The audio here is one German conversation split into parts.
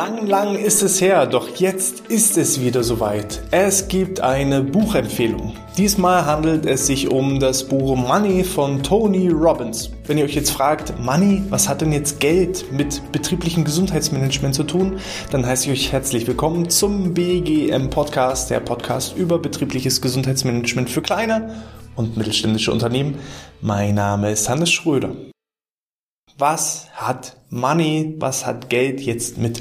Lang, lang ist es her, doch jetzt ist es wieder soweit. Es gibt eine Buchempfehlung. Diesmal handelt es sich um das Buch Money von Tony Robbins. Wenn ihr euch jetzt fragt, Money, was hat denn jetzt Geld mit betrieblichem Gesundheitsmanagement zu tun, dann heiße ich euch herzlich willkommen zum BGM Podcast, der Podcast über betriebliches Gesundheitsmanagement für kleine und mittelständische Unternehmen. Mein Name ist Hannes Schröder was hat Money, was hat Geld jetzt mit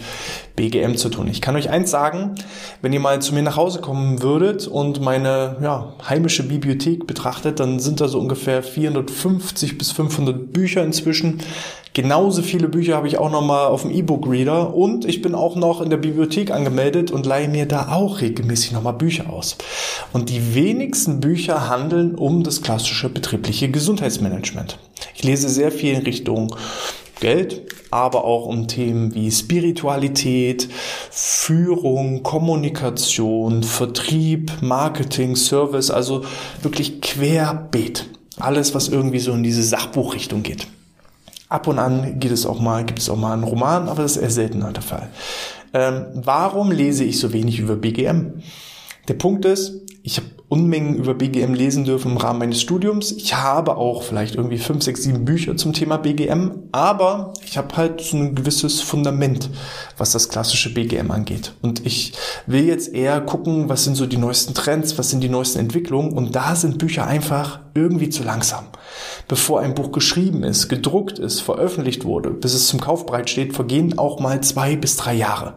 BGM zu tun? Ich kann euch eins sagen, wenn ihr mal zu mir nach Hause kommen würdet und meine ja, heimische Bibliothek betrachtet, dann sind da so ungefähr 450 bis 500 Bücher inzwischen. Genauso viele Bücher habe ich auch noch mal auf dem E-Book-Reader und ich bin auch noch in der Bibliothek angemeldet und leihe mir da auch regelmäßig noch mal Bücher aus. Und die wenigsten Bücher handeln um das klassische betriebliche Gesundheitsmanagement. Ich lese sehr viel in Richtung Geld, aber auch um Themen wie Spiritualität, Führung, Kommunikation, Vertrieb, Marketing, Service, also wirklich querbeet. Alles, was irgendwie so in diese Sachbuchrichtung geht. Ab und an geht es auch mal, gibt es auch mal einen Roman, aber das ist eher seltener der Fall. Ähm, warum lese ich so wenig über BGM? Der Punkt ist, ich habe Unmengen über BGM lesen dürfen im Rahmen meines Studiums. Ich habe auch vielleicht irgendwie fünf, sechs, sieben Bücher zum Thema BGM, aber ich habe halt so ein gewisses Fundament, was das klassische BGM angeht. Und ich will jetzt eher gucken, was sind so die neuesten Trends, was sind die neuesten Entwicklungen und da sind Bücher einfach irgendwie zu langsam. Bevor ein Buch geschrieben ist, gedruckt ist, veröffentlicht wurde, bis es zum Kauf steht, vergehen auch mal zwei bis drei Jahre.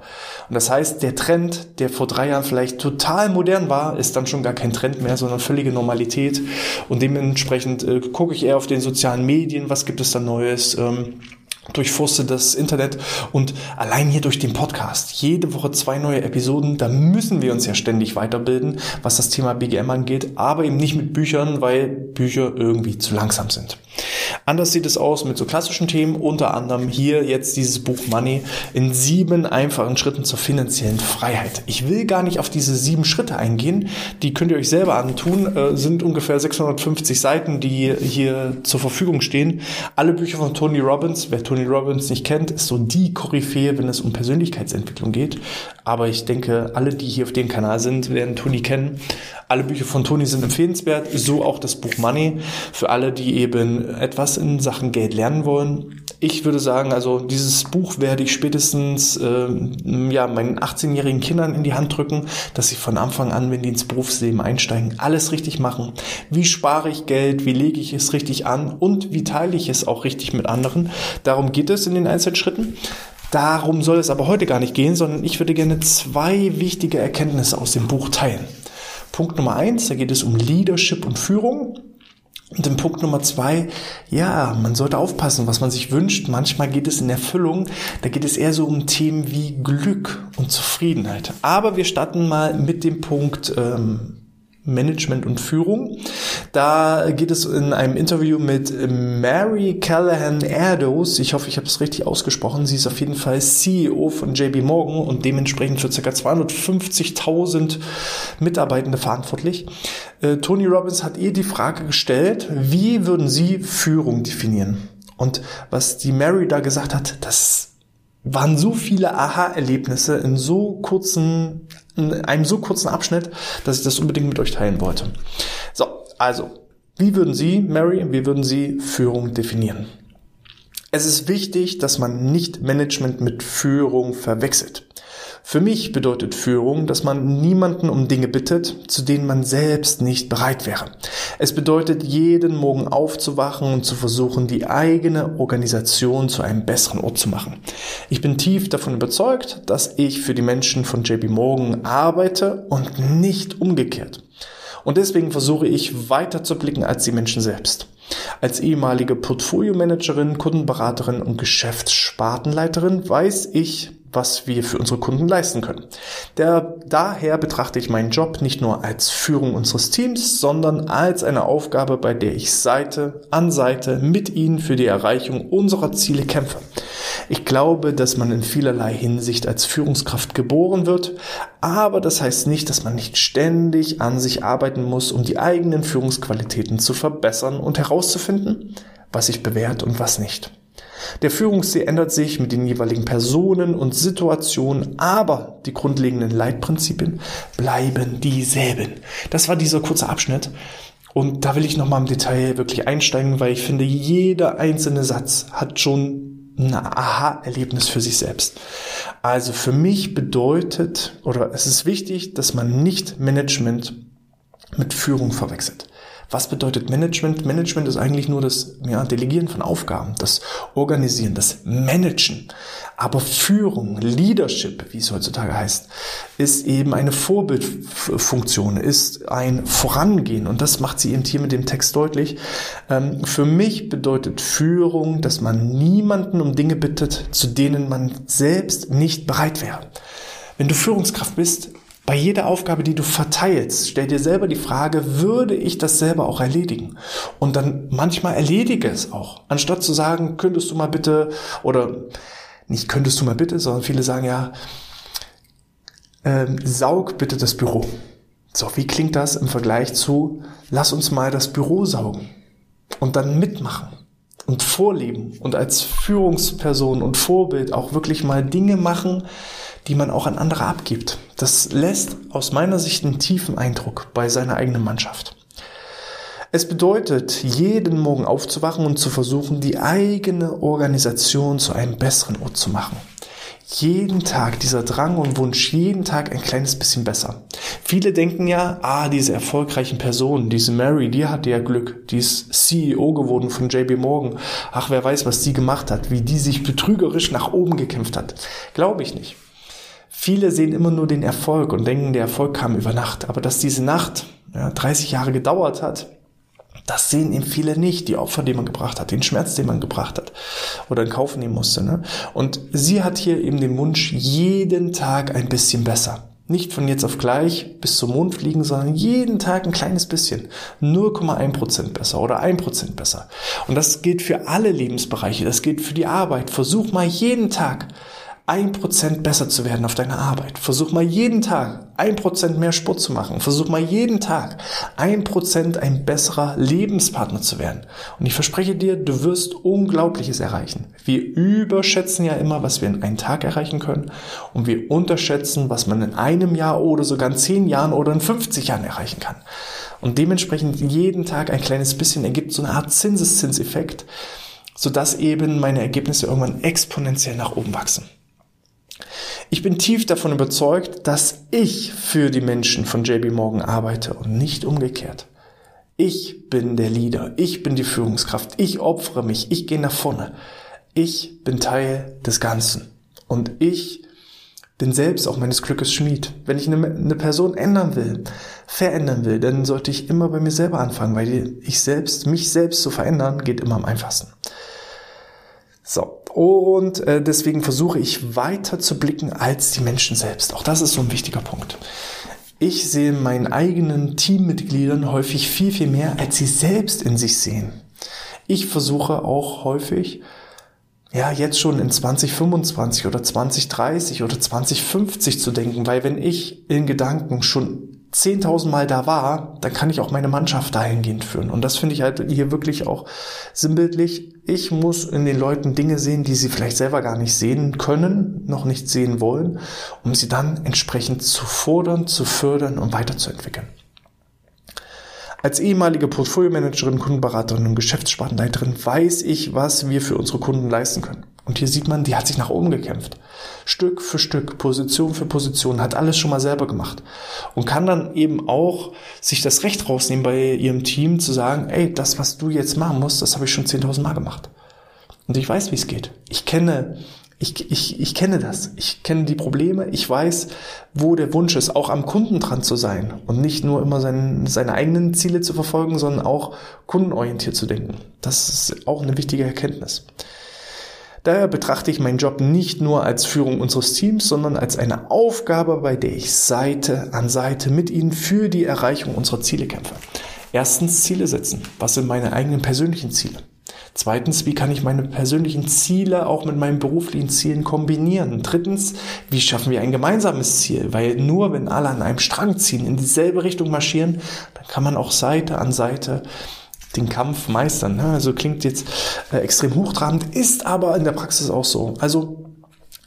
Und das heißt, der Trend, der vor drei Jahren vielleicht total modern war, ist dann schon gar kein Trend Trend mehr, sondern völlige Normalität. Und dementsprechend äh, gucke ich eher auf den sozialen Medien, was gibt es da Neues. Ähm, durchforste das Internet und allein hier durch den Podcast. Jede Woche zwei neue Episoden. Da müssen wir uns ja ständig weiterbilden, was das Thema BGM angeht, aber eben nicht mit Büchern, weil Bücher irgendwie zu langsam sind. Anders sieht es aus mit so klassischen Themen, unter anderem hier jetzt dieses Buch Money in sieben einfachen Schritten zur finanziellen Freiheit. Ich will gar nicht auf diese sieben Schritte eingehen, die könnt ihr euch selber antun, äh, sind ungefähr 650 Seiten, die hier zur Verfügung stehen. Alle Bücher von Tony Robbins, wer Tony Robbins nicht kennt, ist so die Koryphäe, wenn es um Persönlichkeitsentwicklung geht. Aber ich denke, alle, die hier auf dem Kanal sind, werden Tony kennen. Alle Bücher von Tony sind empfehlenswert, so auch das Buch Money für alle, die eben etwas in Sachen Geld lernen wollen. Ich würde sagen, also dieses Buch werde ich spätestens äh, ja, meinen 18-jährigen Kindern in die Hand drücken, dass sie von Anfang an, wenn die ins Berufsleben einsteigen, alles richtig machen. Wie spare ich Geld, wie lege ich es richtig an und wie teile ich es auch richtig mit anderen. Darum geht es in den Einzelschritten. Darum soll es aber heute gar nicht gehen, sondern ich würde gerne zwei wichtige Erkenntnisse aus dem Buch teilen. Punkt Nummer eins, da geht es um Leadership und Führung. Und im Punkt Nummer zwei, ja, man sollte aufpassen, was man sich wünscht. Manchmal geht es in Erfüllung, da geht es eher so um Themen wie Glück und Zufriedenheit. Aber wir starten mal mit dem Punkt ähm, Management und Führung. Da geht es in einem Interview mit Mary Callahan Erdos. Ich hoffe, ich habe es richtig ausgesprochen. Sie ist auf jeden Fall CEO von JB Morgan und dementsprechend für ca. 250.000 Mitarbeitende verantwortlich. Äh, Tony Robbins hat ihr die Frage gestellt, wie würden Sie Führung definieren? Und was die Mary da gesagt hat, das waren so viele Aha-Erlebnisse in so kurzen, in einem so kurzen Abschnitt, dass ich das unbedingt mit euch teilen wollte. So, also, wie würden Sie, Mary, wie würden Sie Führung definieren? Es ist wichtig, dass man nicht Management mit Führung verwechselt. Für mich bedeutet Führung, dass man niemanden um Dinge bittet, zu denen man selbst nicht bereit wäre. Es bedeutet, jeden Morgen aufzuwachen und zu versuchen, die eigene Organisation zu einem besseren Ort zu machen. Ich bin tief davon überzeugt, dass ich für die Menschen von JP Morgan arbeite und nicht umgekehrt. Und deswegen versuche ich weiter zu blicken als die Menschen selbst. Als ehemalige Portfolio-Managerin, Kundenberaterin und Geschäftsspartenleiterin weiß ich, was wir für unsere Kunden leisten können. Der, daher betrachte ich meinen Job nicht nur als Führung unseres Teams, sondern als eine Aufgabe, bei der ich Seite an Seite mit Ihnen für die Erreichung unserer Ziele kämpfe. Ich glaube, dass man in vielerlei Hinsicht als Führungskraft geboren wird, aber das heißt nicht, dass man nicht ständig an sich arbeiten muss, um die eigenen Führungsqualitäten zu verbessern und herauszufinden, was sich bewährt und was nicht. Der Führungsstil ändert sich mit den jeweiligen Personen und Situationen, aber die grundlegenden Leitprinzipien bleiben dieselben. Das war dieser kurze Abschnitt. Und da will ich nochmal im Detail wirklich einsteigen, weil ich finde, jeder einzelne Satz hat schon ein Aha-Erlebnis für sich selbst. Also für mich bedeutet, oder es ist wichtig, dass man nicht Management mit Führung verwechselt. Was bedeutet Management? Management ist eigentlich nur das ja, Delegieren von Aufgaben, das Organisieren, das Managen. Aber Führung, Leadership, wie es heutzutage heißt, ist eben eine Vorbildfunktion, ist ein Vorangehen. Und das macht sie eben hier mit dem Text deutlich. Ähm, für mich bedeutet Führung, dass man niemanden um Dinge bittet, zu denen man selbst nicht bereit wäre. Wenn du Führungskraft bist, bei jeder Aufgabe, die du verteilst, stell dir selber die Frage, würde ich das selber auch erledigen? Und dann manchmal erledige es auch. Anstatt zu sagen, könntest du mal bitte, oder nicht könntest du mal bitte, sondern viele sagen ja, ähm, saug bitte das Büro. So, wie klingt das im Vergleich zu, lass uns mal das Büro saugen und dann mitmachen und vorleben und als Führungsperson und Vorbild auch wirklich mal Dinge machen, die man auch an andere abgibt. Das lässt aus meiner Sicht einen tiefen Eindruck bei seiner eigenen Mannschaft. Es bedeutet, jeden Morgen aufzuwachen und zu versuchen, die eigene Organisation zu einem besseren Ort zu machen. Jeden Tag dieser Drang und Wunsch, jeden Tag ein kleines bisschen besser. Viele denken ja, ah, diese erfolgreichen Personen, diese Mary, die hatte ja Glück, die ist CEO geworden von JB Morgan. Ach, wer weiß, was die gemacht hat, wie die sich betrügerisch nach oben gekämpft hat. Glaube ich nicht. Viele sehen immer nur den Erfolg und denken, der Erfolg kam über Nacht. Aber dass diese Nacht ja, 30 Jahre gedauert hat, das sehen eben viele nicht, die Opfer, die man gebracht hat, den Schmerz, den man gebracht hat oder in Kauf nehmen musste. Ne? Und sie hat hier eben den Wunsch, jeden Tag ein bisschen besser. Nicht von jetzt auf gleich bis zum Mond fliegen, sondern jeden Tag ein kleines bisschen. 0,1% besser oder 1% besser. Und das gilt für alle Lebensbereiche. Das gilt für die Arbeit. Versuch mal jeden Tag ein Prozent besser zu werden auf deiner Arbeit. Versuch mal jeden Tag ein Prozent mehr Sport zu machen. Versuch mal jeden Tag ein Prozent ein besserer Lebenspartner zu werden. Und ich verspreche dir, du wirst Unglaubliches erreichen. Wir überschätzen ja immer, was wir in einem Tag erreichen können. Und wir unterschätzen, was man in einem Jahr oder sogar in zehn Jahren oder in 50 Jahren erreichen kann. Und dementsprechend jeden Tag ein kleines bisschen ergibt so eine Art Zinseszinseffekt, sodass eben meine Ergebnisse irgendwann exponentiell nach oben wachsen. Ich bin tief davon überzeugt, dass ich für die Menschen von JB Morgan arbeite und nicht umgekehrt. Ich bin der Leader, ich bin die Führungskraft, ich opfere mich, ich gehe nach vorne. Ich bin Teil des Ganzen und ich bin selbst auch meines Glückes Schmied. Wenn ich eine, eine Person ändern will, verändern will, dann sollte ich immer bei mir selber anfangen, weil ich selbst, mich selbst zu verändern, geht immer am einfachsten. So, und äh, deswegen versuche ich weiter zu blicken als die Menschen selbst. Auch das ist so ein wichtiger Punkt. Ich sehe meinen eigenen Teammitgliedern häufig viel, viel mehr, als sie selbst in sich sehen. Ich versuche auch häufig, ja, jetzt schon in 2025 oder 2030 oder 2050 zu denken, weil wenn ich in Gedanken schon 10.000 Mal da war, dann kann ich auch meine Mannschaft dahingehend führen. Und das finde ich halt hier wirklich auch sinnbildlich. Ich muss in den Leuten Dinge sehen, die sie vielleicht selber gar nicht sehen können, noch nicht sehen wollen, um sie dann entsprechend zu fordern, zu fördern und weiterzuentwickeln. Als ehemalige Portfolio-Managerin, Kundenberaterin und Geschäftsspartenleiterin weiß ich, was wir für unsere Kunden leisten können. Und hier sieht man, die hat sich nach oben gekämpft. Stück für Stück, Position für Position, hat alles schon mal selber gemacht. Und kann dann eben auch sich das Recht rausnehmen bei ihrem Team zu sagen, ey, das, was du jetzt machen musst, das habe ich schon 10.000 Mal gemacht. Und ich weiß, wie es geht. Ich kenne, ich, ich, ich kenne das. Ich kenne die Probleme. Ich weiß, wo der Wunsch ist, auch am Kunden dran zu sein und nicht nur immer sein, seine eigenen Ziele zu verfolgen, sondern auch kundenorientiert zu denken. Das ist auch eine wichtige Erkenntnis. Daher betrachte ich meinen Job nicht nur als Führung unseres Teams, sondern als eine Aufgabe, bei der ich Seite an Seite mit Ihnen für die Erreichung unserer Ziele kämpfe. Erstens Ziele setzen. Was sind meine eigenen persönlichen Ziele? Zweitens, wie kann ich meine persönlichen Ziele auch mit meinen beruflichen Zielen kombinieren? Drittens, wie schaffen wir ein gemeinsames Ziel? Weil nur wenn alle an einem Strang ziehen, in dieselbe Richtung marschieren, dann kann man auch Seite an Seite den Kampf meistern. Ne? Also klingt jetzt äh, extrem hochtrabend, ist aber in der Praxis auch so. Also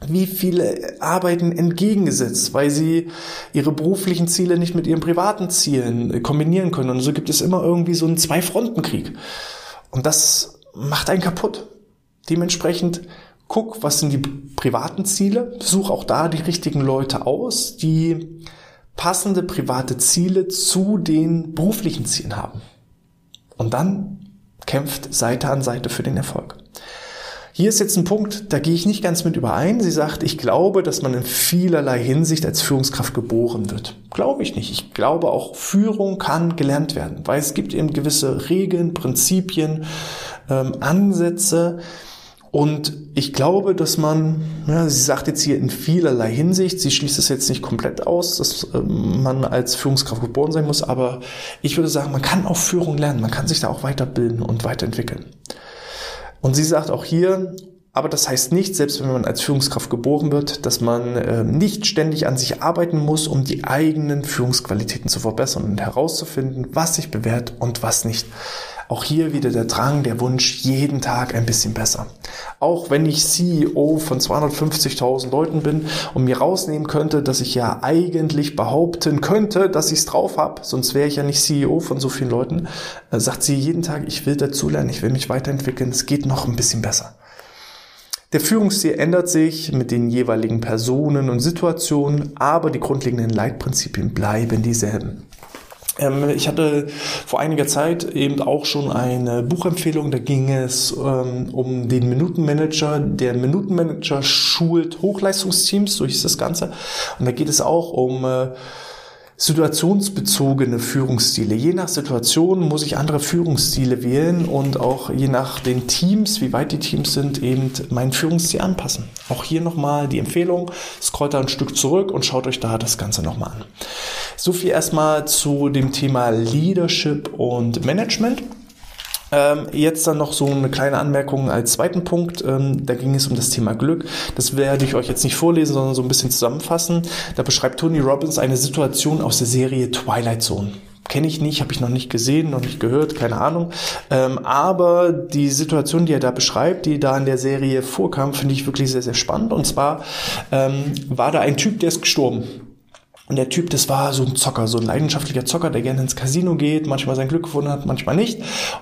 wie viele arbeiten entgegengesetzt, weil sie ihre beruflichen Ziele nicht mit ihren privaten Zielen äh, kombinieren können. Und so gibt es immer irgendwie so einen Zwei-Fronten-Krieg. Und das macht einen kaputt. Dementsprechend guck, was sind die privaten Ziele, such auch da die richtigen Leute aus, die passende private Ziele zu den beruflichen Zielen haben. Und dann kämpft Seite an Seite für den Erfolg. Hier ist jetzt ein Punkt, da gehe ich nicht ganz mit überein. Sie sagt, ich glaube, dass man in vielerlei Hinsicht als Führungskraft geboren wird. Glaube ich nicht. Ich glaube auch, Führung kann gelernt werden, weil es gibt eben gewisse Regeln, Prinzipien, ähm, Ansätze, und ich glaube, dass man, ja, sie sagt jetzt hier in vielerlei Hinsicht, sie schließt es jetzt nicht komplett aus, dass ähm, man als Führungskraft geboren sein muss, aber ich würde sagen, man kann auch Führung lernen, man kann sich da auch weiterbilden und weiterentwickeln. Und sie sagt auch hier, aber das heißt nicht, selbst wenn man als Führungskraft geboren wird, dass man äh, nicht ständig an sich arbeiten muss, um die eigenen Führungsqualitäten zu verbessern und herauszufinden, was sich bewährt und was nicht. Auch hier wieder der Drang, der Wunsch, jeden Tag ein bisschen besser. Auch wenn ich CEO von 250.000 Leuten bin und mir rausnehmen könnte, dass ich ja eigentlich behaupten könnte, dass ich es drauf habe, sonst wäre ich ja nicht CEO von so vielen Leuten, äh, sagt sie jeden Tag, ich will dazulernen, ich will mich weiterentwickeln, es geht noch ein bisschen besser. Der Führungsstil ändert sich mit den jeweiligen Personen und Situationen, aber die grundlegenden Leitprinzipien bleiben dieselben. Ähm, ich hatte vor einiger Zeit eben auch schon eine Buchempfehlung, da ging es ähm, um den Minutenmanager. Der Minutenmanager schult Hochleistungsteams, so hieß das Ganze. Und da geht es auch um äh, situationsbezogene Führungsstile. Je nach Situation muss ich andere Führungsstile wählen und auch je nach den Teams, wie weit die Teams sind, eben meinen Führungsstil anpassen. Auch hier nochmal die Empfehlung, scrollt da ein Stück zurück und schaut euch da das Ganze nochmal an. So viel erstmal zu dem Thema Leadership und Management. Ähm, jetzt dann noch so eine kleine Anmerkung als zweiten Punkt. Ähm, da ging es um das Thema Glück. Das werde ich euch jetzt nicht vorlesen, sondern so ein bisschen zusammenfassen. Da beschreibt Tony Robbins eine Situation aus der Serie Twilight Zone kenne ich nicht, habe ich noch nicht gesehen, noch nicht gehört, keine Ahnung. Ähm, aber die Situation, die er da beschreibt, die da in der Serie vorkam, finde ich wirklich sehr, sehr spannend. Und zwar ähm, war da ein Typ, der ist gestorben. Und der Typ, das war so ein Zocker, so ein leidenschaftlicher Zocker, der gerne ins Casino geht, manchmal sein Glück gefunden hat, manchmal nicht.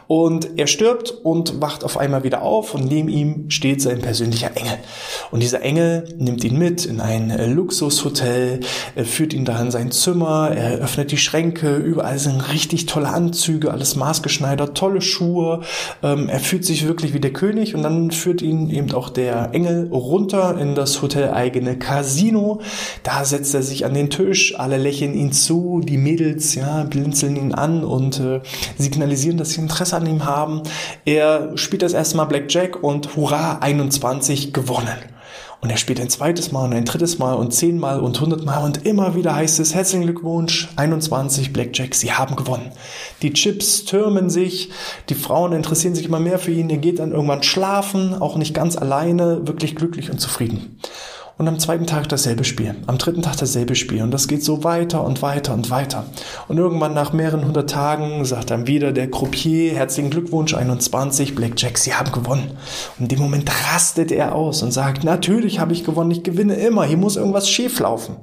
Und er stirbt und wacht auf einmal wieder auf und neben ihm steht sein persönlicher Engel. Und dieser Engel nimmt ihn mit in ein äh, Luxushotel, führt ihn da in sein Zimmer, er öffnet die Schränke, überall sind richtig tolle Anzüge, alles maßgeschneidert, tolle Schuhe. Ähm, er fühlt sich wirklich wie der König und dann führt ihn eben auch der Engel runter in das hoteleigene Casino. Da setzt er sich an den Tisch Tisch, alle lächeln ihn zu, die Mädels, ja, blinzeln ihn an und äh, signalisieren, dass sie Interesse an ihm haben. Er spielt das erste Mal Blackjack und hurra, 21 gewonnen. Und er spielt ein zweites Mal und ein drittes Mal und zehnmal und hundertmal und immer wieder heißt es herzlichen Glückwunsch, 21 Blackjack, Sie haben gewonnen. Die Chips türmen sich, die Frauen interessieren sich immer mehr für ihn, er geht dann irgendwann schlafen, auch nicht ganz alleine, wirklich glücklich und zufrieden und am zweiten Tag dasselbe Spiel, am dritten Tag dasselbe Spiel und das geht so weiter und weiter und weiter. Und irgendwann nach mehreren hundert Tagen sagt dann wieder der Croupier, herzlichen Glückwunsch 21, Blackjack, Sie haben gewonnen. Und in dem Moment rastet er aus und sagt, natürlich habe ich gewonnen, ich gewinne immer, hier muss irgendwas schief laufen.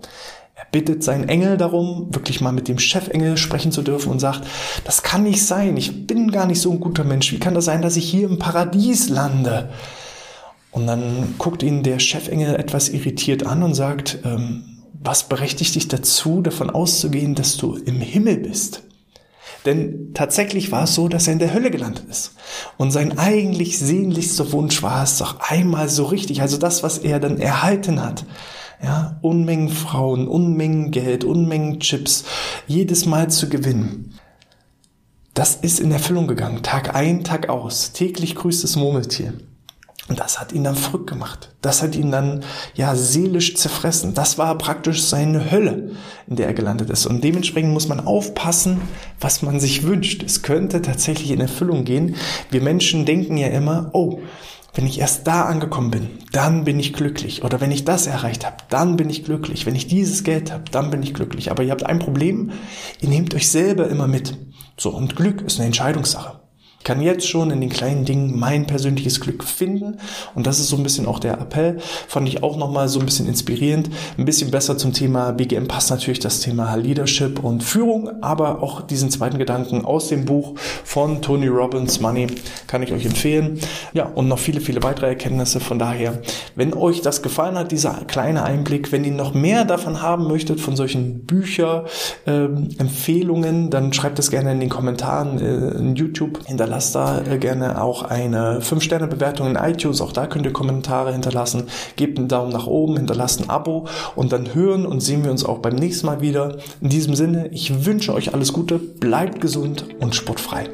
Er bittet seinen Engel darum, wirklich mal mit dem Chefengel sprechen zu dürfen und sagt, das kann nicht sein, ich bin gar nicht so ein guter Mensch, wie kann das sein, dass ich hier im Paradies lande? Und dann guckt ihn der Chefengel etwas irritiert an und sagt, ähm, was berechtigt dich dazu, davon auszugehen, dass du im Himmel bist? Denn tatsächlich war es so, dass er in der Hölle gelandet ist. Und sein eigentlich sehnlichster Wunsch war es doch einmal so richtig, also das, was er dann erhalten hat. Ja, Unmengen Frauen, Unmengen Geld, Unmengen Chips, jedes Mal zu gewinnen. Das ist in Erfüllung gegangen, Tag ein, Tag aus. Täglich grüßt das Murmeltier. Und das hat ihn dann verrückt gemacht. Das hat ihn dann, ja, seelisch zerfressen. Das war praktisch seine Hölle, in der er gelandet ist. Und dementsprechend muss man aufpassen, was man sich wünscht. Es könnte tatsächlich in Erfüllung gehen. Wir Menschen denken ja immer, oh, wenn ich erst da angekommen bin, dann bin ich glücklich. Oder wenn ich das erreicht habe, dann bin ich glücklich. Wenn ich dieses Geld habe, dann bin ich glücklich. Aber ihr habt ein Problem, ihr nehmt euch selber immer mit. So, und Glück ist eine Entscheidungssache. Ich kann jetzt schon in den kleinen Dingen mein persönliches Glück finden. Und das ist so ein bisschen auch der Appell. Fand ich auch nochmal so ein bisschen inspirierend. Ein bisschen besser zum Thema BGM passt natürlich das Thema Leadership und Führung, aber auch diesen zweiten Gedanken aus dem Buch von Tony Robbins Money kann ich euch empfehlen. Ja, und noch viele, viele weitere Erkenntnisse. Von daher, wenn euch das gefallen hat, dieser kleine Einblick, wenn ihr noch mehr davon haben möchtet, von solchen Bücher, ähm, Empfehlungen, dann schreibt es gerne in den Kommentaren äh, in YouTube. Hinterlasst hinterlasst da äh, gerne auch eine 5-Sterne-Bewertung in iTunes. Auch da könnt ihr Kommentare hinterlassen. Gebt einen Daumen nach oben, hinterlasst ein Abo und dann hören und sehen wir uns auch beim nächsten Mal wieder. In diesem Sinne, ich wünsche euch alles Gute, bleibt gesund und sportfrei.